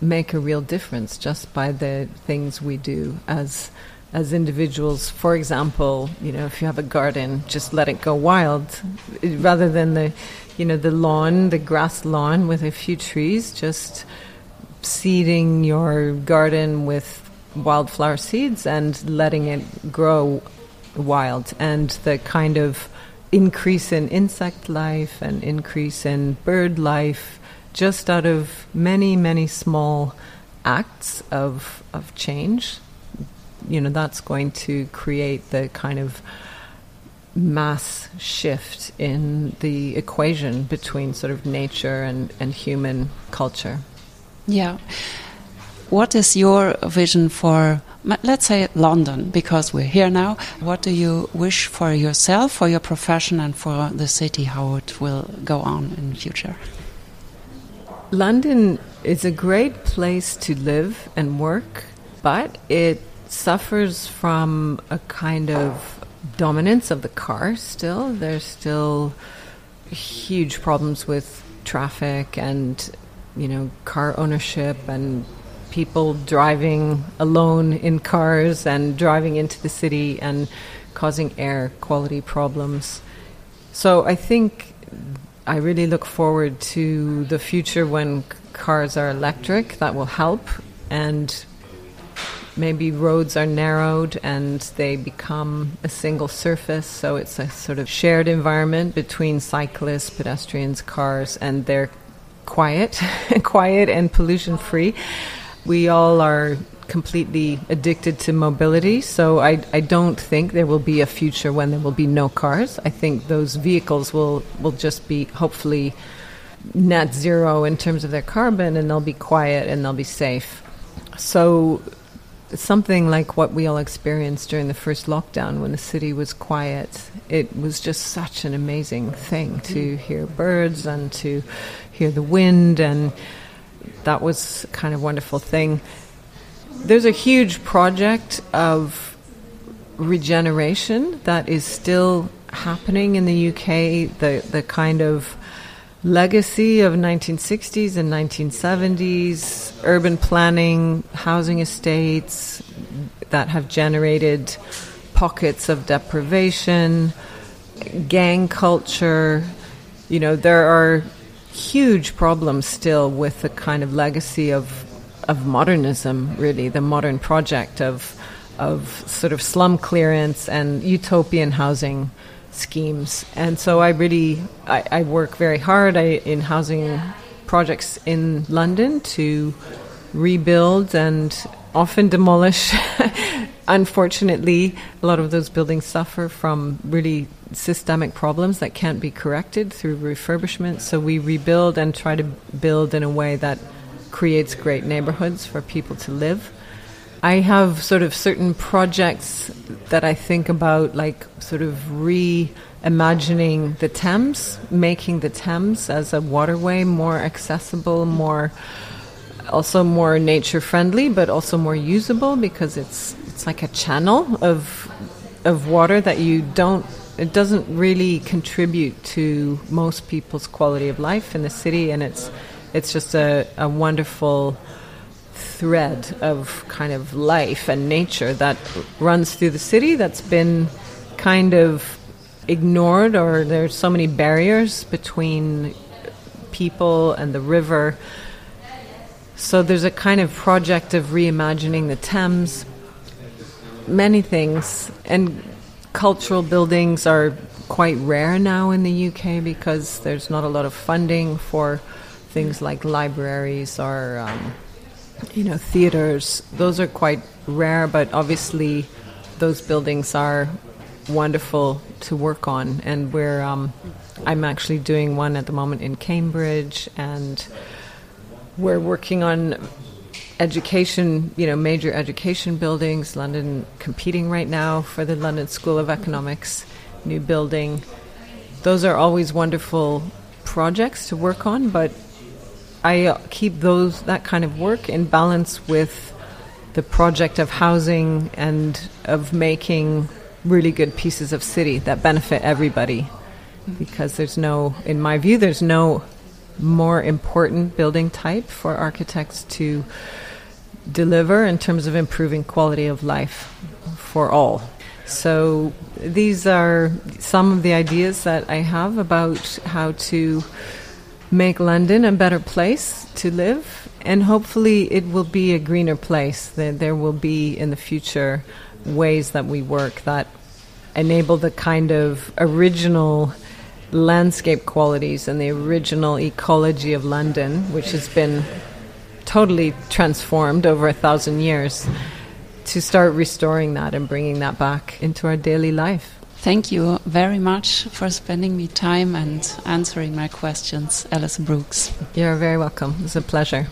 make a real difference just by the things we do as as individuals. For example, you know, if you have a garden, just let it go wild, rather than the, you know, the lawn, the grass lawn with a few trees. Just seeding your garden with wildflower seeds and letting it grow wild, and the kind of increase in insect life and increase in bird life, just out of many, many small acts of of change you know that's going to create the kind of mass shift in the equation between sort of nature and, and human culture. Yeah. What is your vision for, let's say, London, because we're here now? What do you wish for yourself, for your profession, and for the city, how it will go on in the future? London is a great place to live and work, but it suffers from a kind of dominance of the car still. There's still huge problems with traffic and, you know, car ownership and people driving alone in cars and driving into the city and causing air quality problems. So I think I really look forward to the future when cars are electric. That will help. And maybe roads are narrowed and they become a single surface, so it's a sort of shared environment between cyclists, pedestrians, cars, and they're quiet, quiet and pollution free. We all are completely addicted to mobility, so I, I don't think there will be a future when there will be no cars. I think those vehicles will, will just be hopefully net zero in terms of their carbon and they'll be quiet and they'll be safe. So something like what we all experienced during the first lockdown when the city was quiet. It was just such an amazing thing to mm-hmm. hear birds and to hear the wind, and that was kind of wonderful thing. There's a huge project of regeneration that is still happening in the UK. The the kind of legacy of 1960s and 1970s urban planning, housing estates that have generated pockets of deprivation, gang culture. You know, there are huge problems still with the kind of legacy of of modernism, really, the modern project of of sort of slum clearance and utopian housing schemes. And so I really I, I work very hard I, in housing projects in London to rebuild and often demolish. Unfortunately, a lot of those buildings suffer from really systemic problems that can't be corrected through refurbishment. So we rebuild and try to build in a way that creates great neighborhoods for people to live. I have sort of certain projects that I think about, like sort of reimagining the Thames, making the Thames as a waterway more accessible, more also more nature friendly, but also more usable because it's it's like a channel of of water that you don't it doesn't really contribute to most people's quality of life in the city, and it's it's just a, a wonderful thread of kind of life and nature that runs through the city that's been kind of ignored, or there's so many barriers between people and the river. So there's a kind of project of reimagining the Thames. Many things and cultural buildings are quite rare now in the UK because there's not a lot of funding for things like libraries or um, you know, theaters, those are quite rare, but obviously those buildings are wonderful to work on. And we're, um, I'm actually doing one at the moment in Cambridge, and we're working on education, you know, major education buildings. London competing right now for the London School of Economics new building. Those are always wonderful projects to work on, but I uh, keep those that kind of work in balance with the project of housing and of making really good pieces of city that benefit everybody. Because there's no, in my view, there's no more important building type for architects to deliver in terms of improving quality of life for all. So these are some of the ideas that I have about how to make London a better place to live, and hopefully it will be a greener place. That there will be in the future ways that we work that enable the kind of original landscape qualities and the original ecology of London, which has been totally transformed over a thousand years, to start restoring that and bringing that back into our daily life. Thank you very much for spending me time and answering my questions, Alison Brooks. You're very welcome. It's a pleasure.